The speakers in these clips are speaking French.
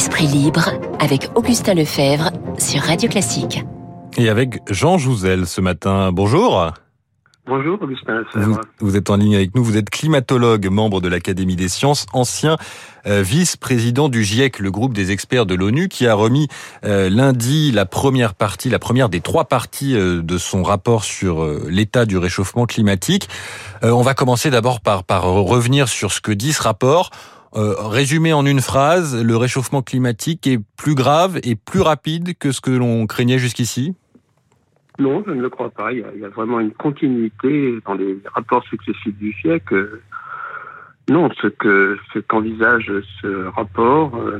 Esprit libre avec Augustin Lefebvre sur Radio Classique. Et avec Jean Jouzel ce matin. Bonjour. Bonjour Augustin Lefebvre. Vous, êtes en ligne avec nous, vous êtes climatologue, membre de l'Académie des sciences, ancien euh, vice-président du GIEC, le groupe des experts de l'ONU, qui a remis euh, lundi la première partie, la première des trois parties euh, de son rapport sur l'état du réchauffement climatique. on va commencer d'abord par, par revenir sur ce que dit ce rapport. Euh, résumé en une phrase, le réchauffement climatique est plus grave et plus rapide que ce que l'on craignait jusqu'ici? Non, je ne le crois pas. Il y, a, vraiment une continuité dans les rapports successifs du siècle. Non, ce que ce qu'envisage ce rapport, euh,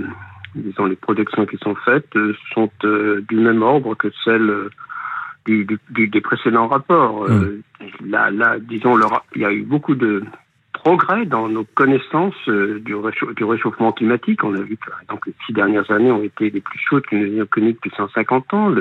disons les projections qui sont faites, euh, sont du même ordre que celles du, des précédents rapports. Mmh. là, là, disons, il y a eu beaucoup de progrès dans nos connaissances euh, du, réchauffement climatique. On a vu que donc, les six dernières années ont été les plus chaudes que nous ayons connues depuis 150 ans.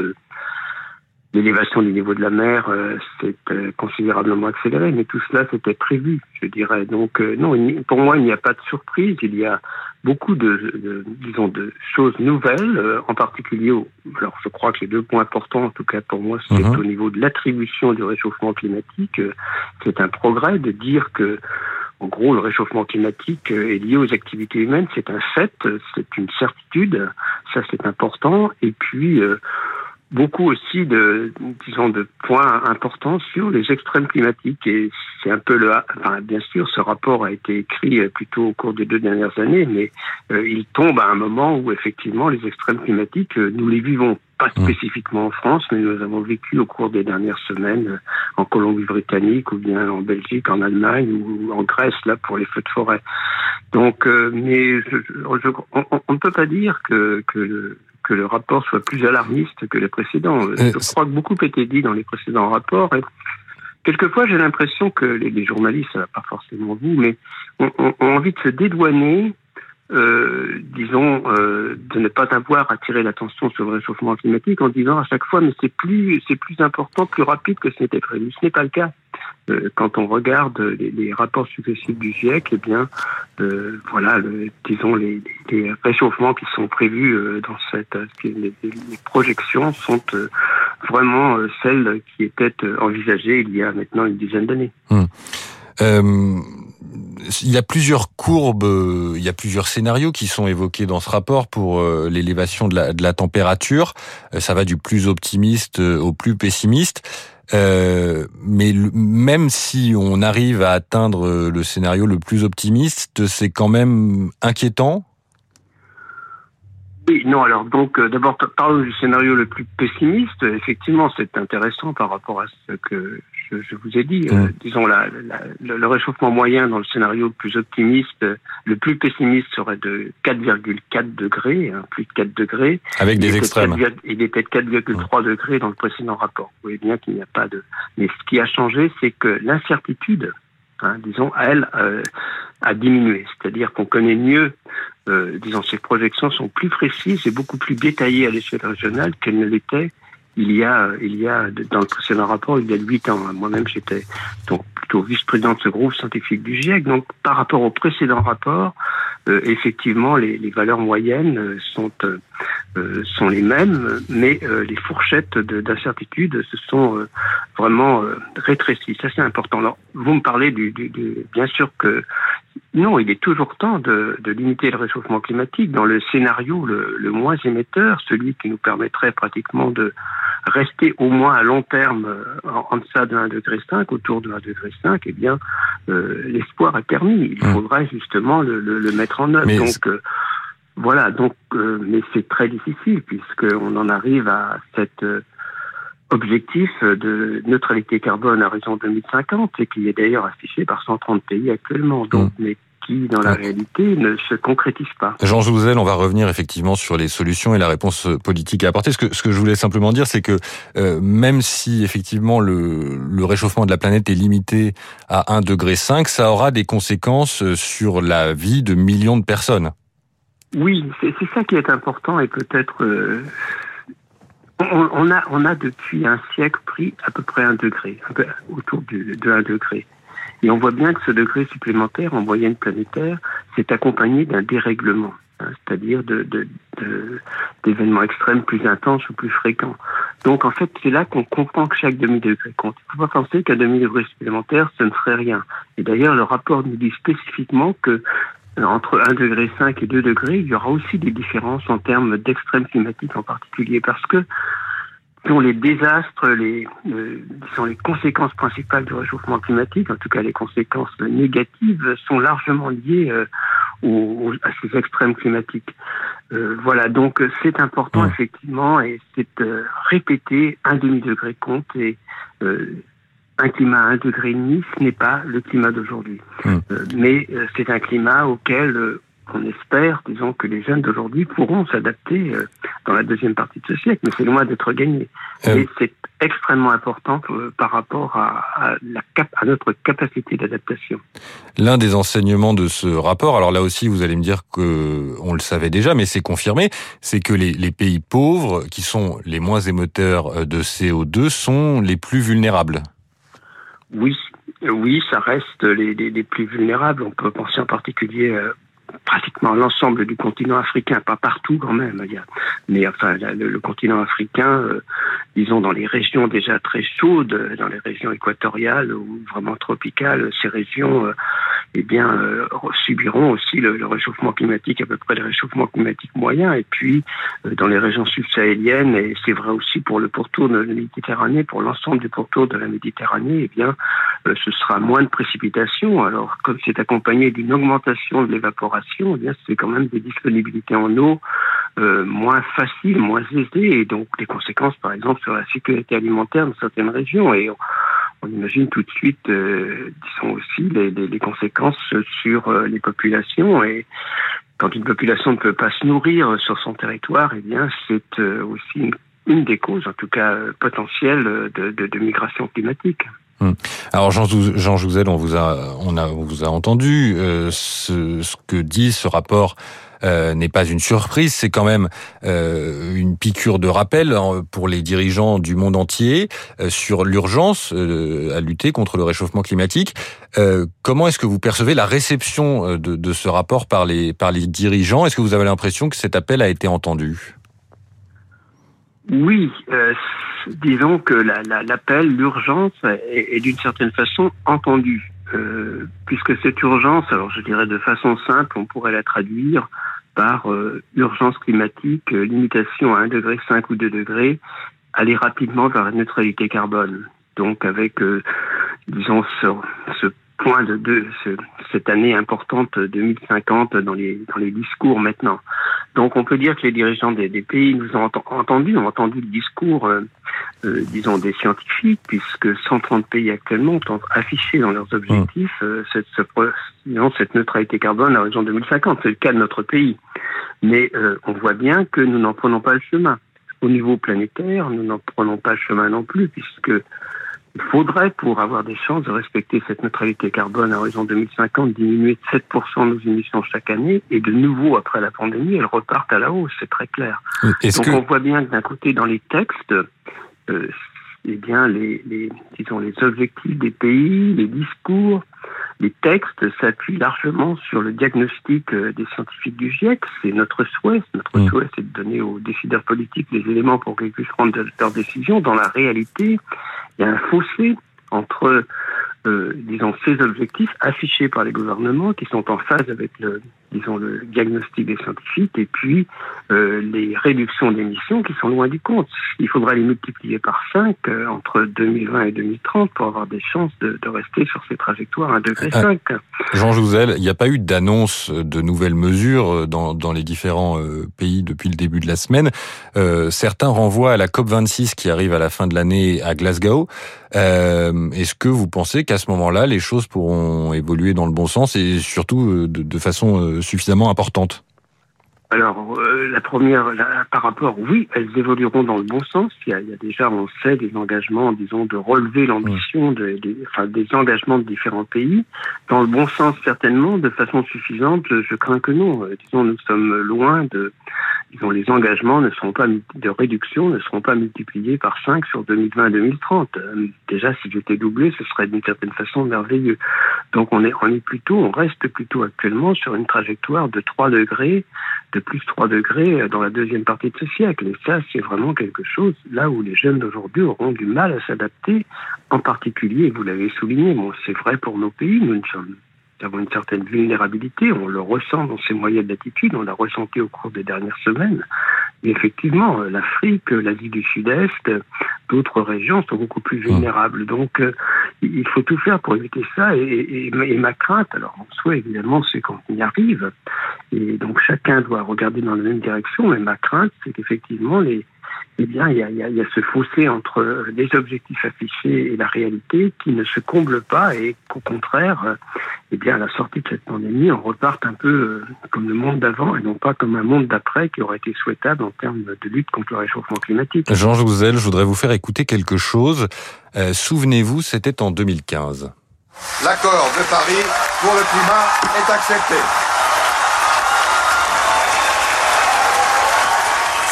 L'élévation du niveau de la mer euh, s'est euh, considérablement accélérée, mais tout cela c'était prévu, je dirais. Donc non, pour moi, il n'y a pas de surprise. Il y a beaucoup de, disons, de choses nouvelles, en particulier. alors, je crois que les deux points importants, en tout cas pour moi, c'est mhm. au niveau de l'attribution du réchauffement climatique. C'est un progrès de dire que en gros, le réchauffement climatique est lié aux activités humaines, c'est un fait, c'est une certitude, ça c'est important. Et puis, euh, beaucoup aussi de, disons, de points importants sur les extrêmes climatiques. Et c'est un peu le, enfin, bien sûr, ce rapport a été écrit plutôt au cours des deux dernières années, mais euh, il tombe à un moment où effectivement les extrêmes climatiques, euh, nous les vivons pas mmh. spécifiquement en France, mais nous avons vécu au cours des dernières semaines en Colombie-Britannique ou bien en Belgique, en Allemagne ou en Grèce là pour les feux de forêt. Donc, euh, mais je, on, ne peut pas dire que, que le, que le rapport soit plus alarmiste que les précédents. Euh, je crois que beaucoup a été dit dans les précédents rapports. Et quelquefois, j'ai l'impression que les, les journalistes, pas forcément vous, mais ont, ont envie de se dédouaner euh, disons, euh, de ne pas avoir attiré l'attention sur le réchauffement climatique en disant à chaque fois, mais c'est plus, c'est plus important, plus rapide que ce n'était prévu. Ce n'est pas le cas. Euh, quand on regarde les, rapports successifs du GIEC, eh bien, euh, voilà, le, disons, les, les, réchauffements qui sont prévus euh, dans cette, les, les projections sont vraiment celles qui étaient envisagées il y a maintenant une dizaine d'années. Hum il y a plusieurs courbes, il y a plusieurs scénarios qui sont évoqués dans ce rapport pour euh, l'élévation de la, température. Euh, ça va du plus optimiste euh, au plus pessimiste. mais même si on arrive à atteindre le scénario le plus optimiste, c'est quand même inquiétant? Oui, non, alors donc d'abord parlons du scénario le plus pessimiste. Effectivement, c'est intéressant par rapport à ce que je, vous ai dit, euh, disons, la, le réchauffement moyen dans le scénario le plus optimiste, le plus pessimiste serait de 4,4 degrés, hein, plus de 4 degrés. Avec des extrêmes. il était de 4,3 degrés dans le précédent rapport. Vous voyez bien qu'il n'y a pas de... Mais ce qui a changé, c'est que l'incertitude, hein, disons, elle, euh, a diminué. C'est-à-dire qu'on connaît mieux, euh, disons, ces projections sont plus précises et beaucoup plus détaillées à l'échelle régionale qu'elles ne l'étaient il y a, il y a dans le précédent rapport, il y a huit ans. Moi-même, j'étais donc plutôt vice-président de ce groupe scientifique du GIEC. Donc, par rapport au précédent rapport, euh, effectivement, les, les, valeurs moyennes euh, sont euh, sont les mêmes, mais les fourchettes d'incertitude se sont vraiment rétrécies. Ça, c'est important. Alors, vous me parlez du, du, du, bien sûr que non, il est toujours temps de, de, limiter le réchauffement climatique dans le scénario le, le moins émetteur, celui qui nous permettrait pratiquement de rester au moins à long terme euh, en, deçà de 1,5 degré, autour de 1,5 degré, eh bien, euh, l'espoir est permis. Il mmh. faudrait justement le, le, mettre en œuvre. donc, euh, voilà, donc, mais c'est très difficile puisqu'on en arrive à cet objectif de neutralité carbone à horizon 2050 et qui est d'ailleurs affiché par 130 pays actuellement. Donc, mmh. mais qui, dans la réalité, ne se concrétise pas. Jean Jouzel, on va revenir effectivement sur les solutions et la réponse politique à apporter. Ce que, ce que je voulais simplement dire, c'est que euh, même si effectivement le, le, réchauffement de la planète est limité à 1,5 degré, ça aura des conséquences sur la vie de millions de personnes. Oui, c'est ça qui est important et peut-être... Euh, on, a, on a depuis un siècle pris à peu près un degré, un autour de, 1 degré. Et on voit bien que ce degré supplémentaire en moyenne planétaire s'est accompagné d'un dérèglement. hein, c'est-à-dire d'événements extrêmes plus intenses ou plus fréquents. Donc en fait, c'est là qu'on comprend que chaque demi-degré compte. Il ne faut pas penser qu'un demi-degré supplémentaire, ce ne serait rien. Et d'ailleurs, le rapport nous dit spécifiquement que entre 1 degré 5 et 2 degrés, il y aura aussi des différences en termes d'extrêmes climatiques en particulier, parce que dont les désastres, les, euh, sont les conséquences principales du réchauffement climatique, en tout cas les conséquences négatives, sont largement liées euh, aux, à ces extrêmes climatiques. Euh, voilà, donc c'est important effectivement et c'est répété un demi-degré compte et un climat demi, ce n'est pas le climat d'aujourd'hui. mais c'est un climat auquel on espère, disons, que les jeunes d'aujourd'hui pourront s'adapter euh, dans la deuxième partie de ce siècle, mais c'est loin d'être gagné. Euh. Et c'est extrêmement important euh, par rapport à, la à notre capacité d'adaptation. L'un des enseignements de ce rapport, alors là aussi vous allez me dire que on le savait déjà, mais c'est confirmé, c'est que les, les pays pauvres, qui sont les moins émetteurs de CO2, sont les plus vulnérables. Oui, oui, ça reste les, plus vulnérables. On peut penser en particulier pratiquement l'ensemble du continent africain, pas partout quand même, mais enfin le, continent africain, euh, disons dans les régions déjà très chaudes, dans les régions équatoriales ou vraiment tropicales, ces régions, euh, eh bien, euh, subiront aussi le, réchauffement climatique, à peu près le réchauffement climatique moyen, et puis dans les régions subsahéliennes, et c'est vrai aussi pour le pourtour de la Méditerranée, pour l'ensemble du pourtour de la Méditerranée, eh bien, ce sera moins de précipitations. Alors, comme c'est accompagné d'une augmentation de l'évaporation eh c'est quand même des disponibilités en eau euh, moins faciles, moins aisées, et donc des conséquences, par exemple, sur la sécurité alimentaire dans certaines régions. Et on, imagine tout de suite, euh, disons aussi, les, conséquences sur euh, les populations. Et quand une population ne peut pas se nourrir sur son territoire, eh bien, c'est aussi une, des causes, en tout cas potentielles, de, de, de migration climatique. Hmm. Alors Jean, Jean Jouzel, on vous a, on a, vous a entendu. Euh, ce, que dit ce rapport euh, n'est pas une surprise, c'est quand même euh, une piqûre de rappel pour les dirigeants du monde entier sur l'urgence à lutter contre le réchauffement climatique. comment est-ce que vous percevez la réception de, de ce rapport par les, par les dirigeants? Est-ce que vous avez l'impression que cet appel a été entendu? Oui, disons que l'appel, la, l'urgence est, d'une certaine façon entendue, euh, puisque cette urgence, alors je dirais de façon simple, on pourrait la traduire par euh, urgence climatique, euh, limitation à 1 degré, 5 ou 2 degrés, aller rapidement vers la neutralité carbone. Donc avec, disons, ce point de, de cette année importante 2050 dans les, dans les discours maintenant. Donc on peut dire que les dirigeants des, des pays nous ont entendu, ont entendu le discours, euh, euh, disons, des scientifiques, puisque 130 pays actuellement ont affiché dans leurs objectifs euh, cette, ce, disons, cette neutralité carbone à l'horizon 2050. C'est le cas de notre pays. Mais euh, on voit bien que nous n'en prenons pas le chemin. Au niveau planétaire, nous n'en prenons pas le chemin non plus, puisque faudrait, pour avoir des chances de respecter cette neutralité carbone à horizon 2050, diminuer de 7% nos émissions chaque année et de nouveau, après la pandémie, elles repartent à la hausse, c'est très clair. Donc on voit bien que d'un côté, dans les textes, euh, eh bien, les, les, disons, les objectifs des pays, les discours, les textes s'appuient largement sur le diagnostic euh, des scientifiques du GIEC. C'est notre souhait. Notre mmh. souhait, c'est de donner aux décideurs politiques les éléments pour qu'ils puissent prendre leurs décisions. Dans la réalité, il y a un fossé entre euh, disons, ces objectifs affichés par les gouvernements qui sont en phase avec le, disons, le diagnostic des scientifiques et puis euh, les réductions d'émissions qui sont loin du compte. Il faudra les multiplier par 5 euh, entre 2020 et 2030 pour avoir des chances de, de rester sur ces trajectoires à 1,5 degré. Euh, Jean Jouzel, il n'y a pas eu d'annonce de nouvelles mesures dans, dans les différents euh, pays depuis le début de la semaine. certains renvoient à la COP26 qui arrive à la fin de l'année à Glasgow. Est-ce que vous pensez qu'à ce moment-là, les choses pourront évoluer dans le bon sens et surtout euh, de, façon euh, suffisamment importante? Alors, euh, la première, par rapport, oui, elles évolueront dans le bon sens. Il y, a, déjà, on sait, des engagements, disons, de relever l'ambition de, enfin, des engagements de différents pays. Dans le bon sens, certainement, de façon suffisante, je crains que non. disons, nous sommes loin de, disons, les engagements ne seront pas de réduction ne seront pas multipliés par 5 sur 2020-2030. Euh, déjà, si j'étais doublé, ce serait d'une certaine façon merveilleux. Donc on est, on est plutôt, on reste plutôt actuellement sur une trajectoire de 3 degrés, de plus 3 degrés dans la deuxième partie de ce siècle. Et ça, c'est vraiment quelque chose là où les jeunes d'aujourd'hui auront du mal à s'adapter, en particulier, vous l'avez souligné, c'est vrai pour nos pays, nous ne sommes avons une certaine vulnérabilité, on le ressent dans ces moyennes d'attitude, on l'a ressenti au cours des dernières semaines. Et effectivement, euh, l'Afrique, l'Asie du Sud-Est, d'autres régions sont beaucoup plus vulnérables. Donc, euh, il faut tout faire pour éviter ça. Et, ma crainte, alors en soi, évidemment, c'est qu'on y arrive. Et donc, chacun doit regarder dans la même direction. Mais ma crainte, c'est qu'effectivement, les, eh bien, il y, a, il y, a, ce fossé entre les objectifs affichés et la réalité qui ne se comble pas et qu'au contraire, eh bien, à la sortie de cette pandémie, on reparte un peu euh, comme le monde d'avant et non pas comme un monde d'après qui aurait été souhaitable en termes de lutte contre le réchauffement climatique. Jean Jouzel, je voudrais vous faire écouter quelque chose. Euh, souvenez-vous, c'était en 2015. L'accord de Paris pour le climat est accepté.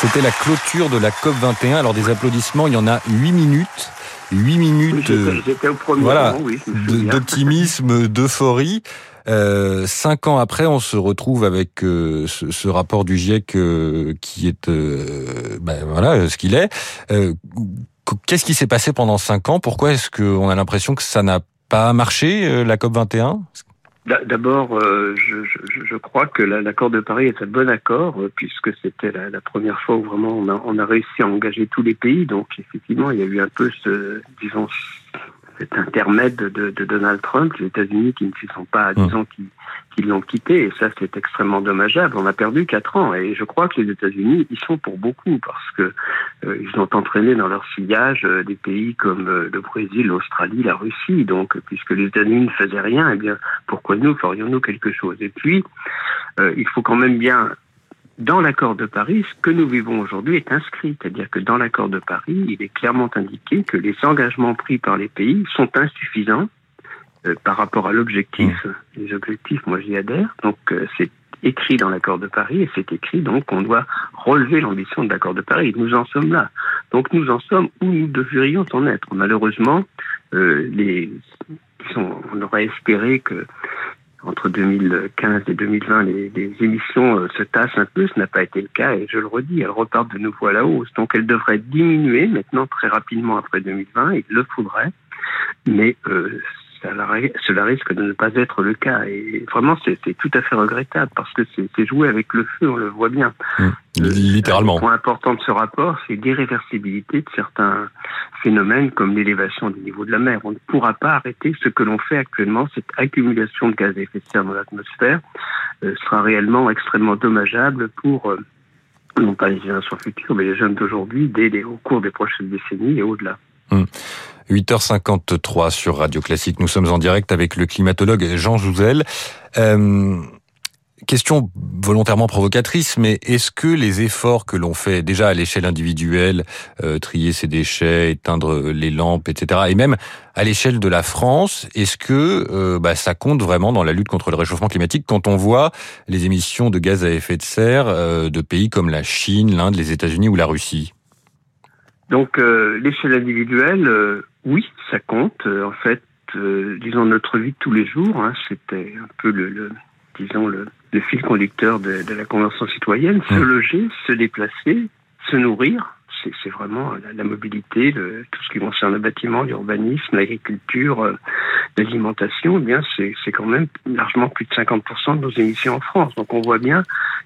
C'était la clôture de la COP 21. Alors des applaudissements, il y en a 8 minutes. 8 minutes euh, voilà, d'optimisme, d'euphorie. Euh, cinq ans après, on se retrouve avec euh, ce, rapport du GIEC euh, qui est, ben voilà, ce qu'il est. Qu'est-ce qui s'est passé pendant cinq ans? Pourquoi est-ce qu'on a l'impression que ça n'a pas marché la COP 21 D'abord, euh, je, je, crois que l'accord de Paris est un bon accord, euh, puisque c'était la, la, première fois où vraiment on a, on a réussi à engager tous les pays. Donc, effectivement, il y a eu un peu ce, disons, cet intermède de, de, Donald Trump, les États-Unis qui ne se sont pas, mmh. disons, qui, qui l'ont quitté, et ça c'est extrêmement dommageable. On a perdu quatre ans, et je crois que les États-Unis y sont pour beaucoup, parce que euh, ils ont entraîné dans leur sillage euh, des pays comme euh, le Brésil, l'Australie, la Russie. Donc, puisque les États-Unis ne faisaient rien, eh bien, pourquoi nous ferions-nous quelque chose? Et puis, il faut quand même bien dans l'accord de Paris, ce que nous vivons aujourd'hui est inscrit. C'est-à-dire que dans l'accord de Paris, il est clairement indiqué que les engagements pris par les pays sont insuffisants euh, par rapport à l'objectif. Mmh. Les objectifs, moi j'y adhère. Donc euh, c'est écrit dans l'accord de Paris et c'est écrit donc qu'on doit relever l'ambition de l'accord de Paris. Nous en sommes là. Donc nous en sommes où nous devrions en être. Malheureusement, euh, les, on aurait espéré que entre 2015 et 2020, les, les émissions euh, se tassent un peu. Ce n'a pas été le cas et je le redis, elles repartent de nouveau à la hausse. Donc elles devraient diminuer maintenant très rapidement après 2020. Il le faudrait, mais euh, cela risque de ne pas être le cas. Et vraiment, c'est tout à fait regrettable parce que c'est jouer avec le feu, on le voit bien. Mmh. Littéralement. Le point important de ce rapport, c'est l'irréversibilité de certains phénomènes comme l'élévation du niveau de la mer. On ne pourra pas arrêter ce que l'on fait actuellement. Cette accumulation de gaz à effet de serre dans l'atmosphère euh, sera réellement extrêmement dommageable pour euh, non pas les générations futures, mais les jeunes d'aujourd'hui, dès au cours des prochaines décennies et au-delà. Mmh. 8h53 sur Radio Classique. Nous sommes en direct avec le climatologue Jean Jouzel. Euh, question volontairement provocatrice, mais est-ce que les efforts que l'on fait déjà à l'échelle individuelle, euh, trier ses déchets, éteindre les lampes, etc., et même à l'échelle de la France, est-ce que euh, bah, ça compte vraiment dans la lutte contre le réchauffement climatique quand on voit les émissions de gaz à effet de serre de pays comme la Chine, l'Inde, les États-Unis ou la Russie? Donc l'échelle individuelle, oui, ça compte. Euh, en fait, euh, disons notre vie de tous les jours, hein, c'était un peu le, disons le, fil conducteur de, la convention citoyenne. Se loger, se déplacer, se nourrir, c'est vraiment la, mobilité, le, tout ce qui concerne le bâtiment, l'urbanisme, l'agriculture, euh, l'alimentation. Eh bien, c'est quand même largement plus de 50% de nos émissions en France. Donc, on voit bien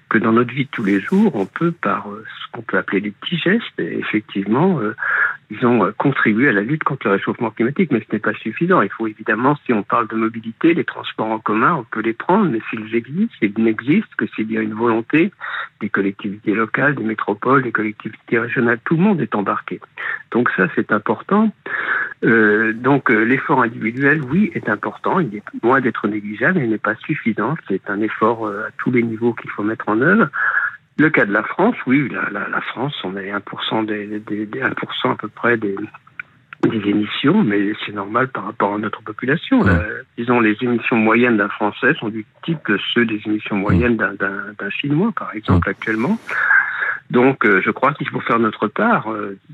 que dans notre vie de tous les jours, on peut, par ce qu'on peut appeler des petits gestes, effectivement, ils ont euh, contribué à la lutte contre le réchauffement climatique, mais ce n'est pas suffisant. Il faut évidemment, si on parle de mobilité, les transports en commun, on peut les prendre, mais s'ils existent, ils n'existent que s'il y a une volonté des collectivités locales, des métropoles, des collectivités régionales, tout le monde est embarqué. Donc ça, c'est important. Euh, donc euh, l'effort individuel, oui, est important. Il est loin d'être négligeable, mais il n'est pas suffisant. C'est un effort à tous les niveaux qu'il faut mettre en œuvre. Le cas de la France, oui, la, la, France, on est 1%, des, des, 1% à peu près des, des émissions, mais c'est normal par rapport à notre population. disons, les émissions moyennes d'un Français sont du type que ceux des émissions moyennes d'un Chinois, par exemple, actuellement. Donc, je crois qu'il faut faire notre part.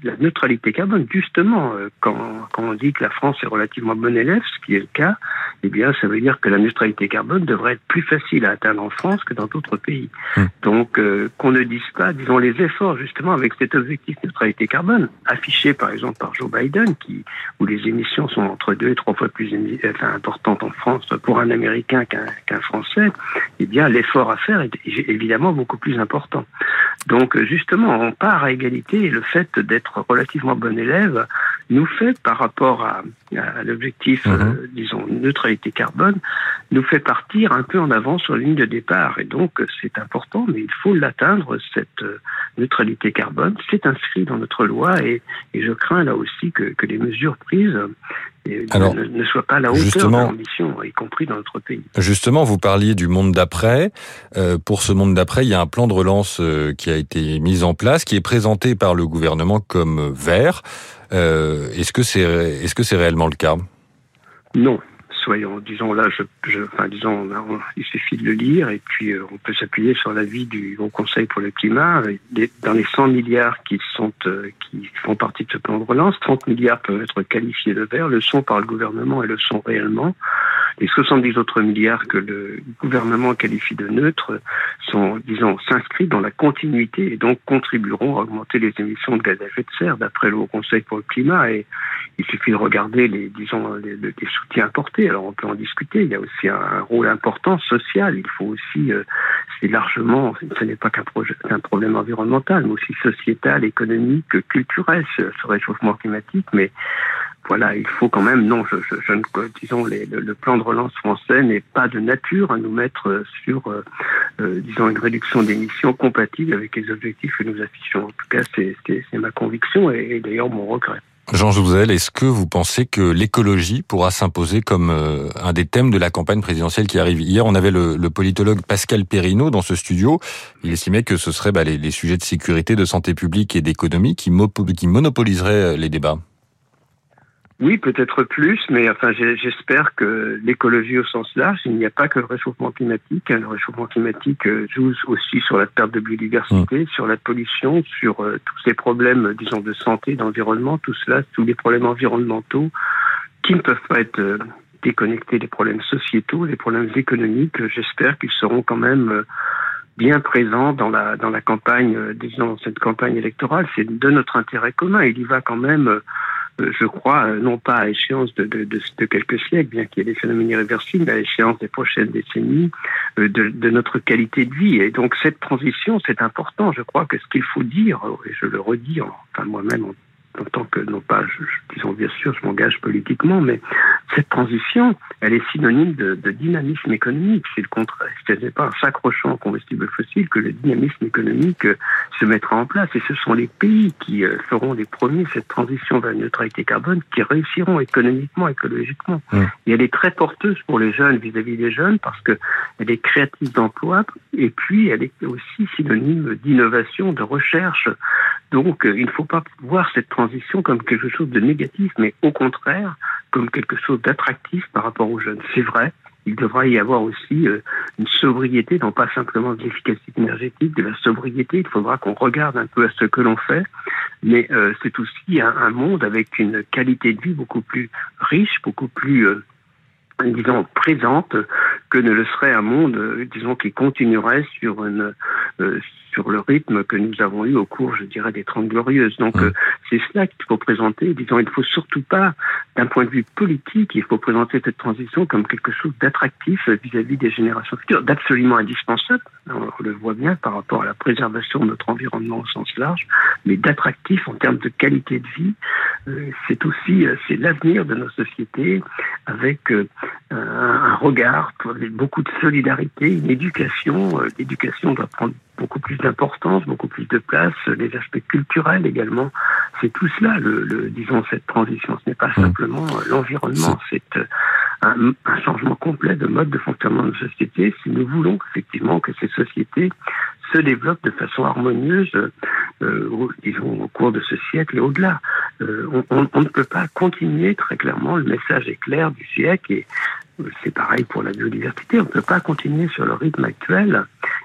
la neutralité carbone, justement, quand, quand on dit que la France est relativement bon élève, ce qui est le cas, eh bien, ça veut dire que la neutralité carbone devrait être plus facile à atteindre en France que dans d'autres pays. Mmh. Donc, qu'on ne dise pas, disons, les efforts justement avec cet objectif neutralité carbone, affiché par exemple par Joe Biden, qui, où les émissions sont entre deux et trois fois plus enfin, importantes en France pour un Américain qu'un Français, eh bien l'effort à faire est évidemment beaucoup plus important. Donc justement, on part à égalité et le fait d'être relativement bon élève nous fait par rapport à, l'objectif, mhm. euh, disons, neutralité carbone, nous fait partir un peu en avant sur la ligne de départ. Et donc, c'est important, mais il faut l'atteindre, cette euh, neutralité carbone. C'est inscrit dans notre loi et, et je crains là aussi que, que les mesures prises alors, ne, soit pas à la hauteur de l'ambition, y compris dans notre pays. Justement, vous parliez du monde d'après. Euh, pour ce monde d'après, il y a un plan de relance euh, qui a été mis en place, qui est présenté par le gouvernement comme vert. Euh, est-ce que c'est est-ce que c'est réellement le cas Non soyons, disons là, je, enfin, disons, il suffit de le lire et puis euh, on peut s'appuyer sur l'avis du Haut Conseil pour le climat. Dans les 100 milliards qui sont euh, qui font partie de ce plan de relance, 30 milliards peuvent être qualifiés de verts, le sont par le gouvernement et le sont réellement. Les 70 autres milliards que le gouvernement qualifie de neutres sont, disons, s'inscrits dans la continuité et donc contribueront à augmenter les émissions de gaz à effet de serre d'après le Haut Conseil pour le climat. Et il suffit de regarder les, disons, les, les soutiens apportés. Alors on peut en discuter. Il y a aussi un, rôle important social. Il faut aussi, euh, c'est largement, ce n'est pas qu'un un problème environnemental, mais aussi sociétal, économique, culturel, ce, ce réchauffement climatique. Mais voilà, il faut quand même, non, je, ne, disons, les, le, plan de relance français n'est pas de nature à nous mettre euh, sur, euh, euh, disons, une réduction d'émissions compatible avec les objectifs que nous affichons. En tout cas, c'est ma conviction et, d'ailleurs mon regret. Jean Jouzel, est-ce que vous pensez que l'écologie pourra s'imposer comme un des thèmes de la campagne présidentielle qui arrive Hier, on avait le, politologue Pascal Perrineau dans ce studio. Il estimait que ce seraient bah, les, sujets de sécurité, de santé publique et d'économie qui monopoliseraient les débats. Oui, peut-être plus, mais enfin, j'espère que l'écologie au sens large, il n'y a pas que le réchauffement climatique. Hein. Le réchauffement climatique euh, joue aussi sur la perte de biodiversité, mmh. sur la pollution, sur euh, tous ces problèmes, disons, de santé, d'environnement, tout cela, tous les problèmes environnementaux qui ne peuvent pas être euh, déconnectés des problèmes sociétaux, des problèmes économiques. J'espère qu'ils seront quand même bien présents dans la dans la campagne, disons, cette campagne électorale. C'est de notre intérêt commun. Il y va quand même je crois, euh, non pas à échéance de, de, de, de quelques siècles, bien qu'il y ait des phénomènes irréversibles, mais à échéance des prochaines décennies, euh, de, notre qualité de vie. Et donc cette transition, c'est important. Je crois que ce qu'il faut dire, et je le redis, enfin moi-même en tant que, non pas, je, disons bien sûr, je m'engage politiquement, mais cette transition, elle est synonyme de, de dynamisme économique. C'est le contraire. Ce n'est pas en s'accrochant au combustible fossile que le dynamisme économique euh, se mettra en place. Et ce sont les pays qui euh, feront les premiers cette transition vers la neutralité carbone qui réussiront économiquement, écologiquement. Et elle est très porteuse pour les jeunes vis-à-vis des jeunes parce que elle est créatrice d'emplois et puis elle est aussi synonyme d'innovation, de recherche. Donc, euh, il ne faut pas voir cette transition comme quelque chose de négatif, mais au contraire, comme quelque chose d'attractif par rapport aux jeunes. C'est vrai, il devra y avoir aussi euh, une sobriété, non pas simplement de l'efficacité énergétique, de la sobriété. Il faudra qu'on regarde un peu à ce que l'on fait, mais euh, c'est aussi un, monde avec une qualité de vie beaucoup plus riche, beaucoup plus disons, présente que ne le serait un monde, disons, qui continuerait sur une, sur le rythme que nous avons eu au cours, je dirais, des Trente Glorieuses. Donc, euh, c'est cela qu'il faut présenter. Disons, il ne faut surtout pas, d'un point de vue politique, il faut présenter cette transition comme quelque chose d'attractif vis-à-vis des générations futures, d'absolument indispensable. On le voit bien par rapport à la préservation de notre environnement au sens large, mais d'attractif en termes de qualité de vie. Euh, c'est aussi, euh, c'est l'avenir de nos sociétés avec un regard, beaucoup de solidarité, une éducation. L'éducation doit prendre beaucoup plus d'importance, beaucoup plus de place, les aspects culturels également. C'est tout cela, le, disons, cette transition. Ce n'est pas mmh. simplement euh, l'environnement, c'est euh, un, un, changement complet de mode de fonctionnement de nos sociétés si nous voulons effectivement que ces sociétés se développent de façon harmonieuse, euh, disons, au cours de ce siècle et au-delà. Euh, on, on, on, ne peut pas continuer très clairement, le message est clair du siècle et c'est pareil pour la biodiversité, on ne peut pas continuer sur le rythme actuel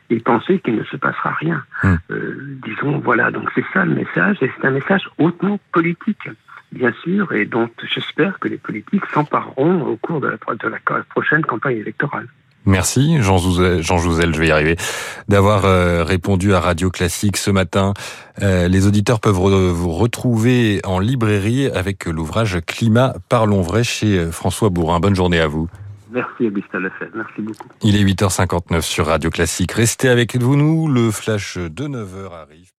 et penser qu'il ne se passera rien. Euh, disons, voilà, donc c'est ça le message, et c'est un message hautement politique, bien sûr, et dont j'espère que les politiques s'empareront au cours de la, de la prochaine campagne électorale. Merci Jean Jouzel, Jean Jouzel, je vais y arriver, d'avoir euh, répondu à Radio Classique ce matin. Euh, les auditeurs peuvent vous retrouver en librairie avec l'ouvrage Climat, parlons vrai chez euh, François Bourrin. Bonne journée à vous. Merci Augustin Lefebvre, merci beaucoup. Il est 8h59 sur Radio Classique. Restez avec vous, nous, le flash de 9h arrive.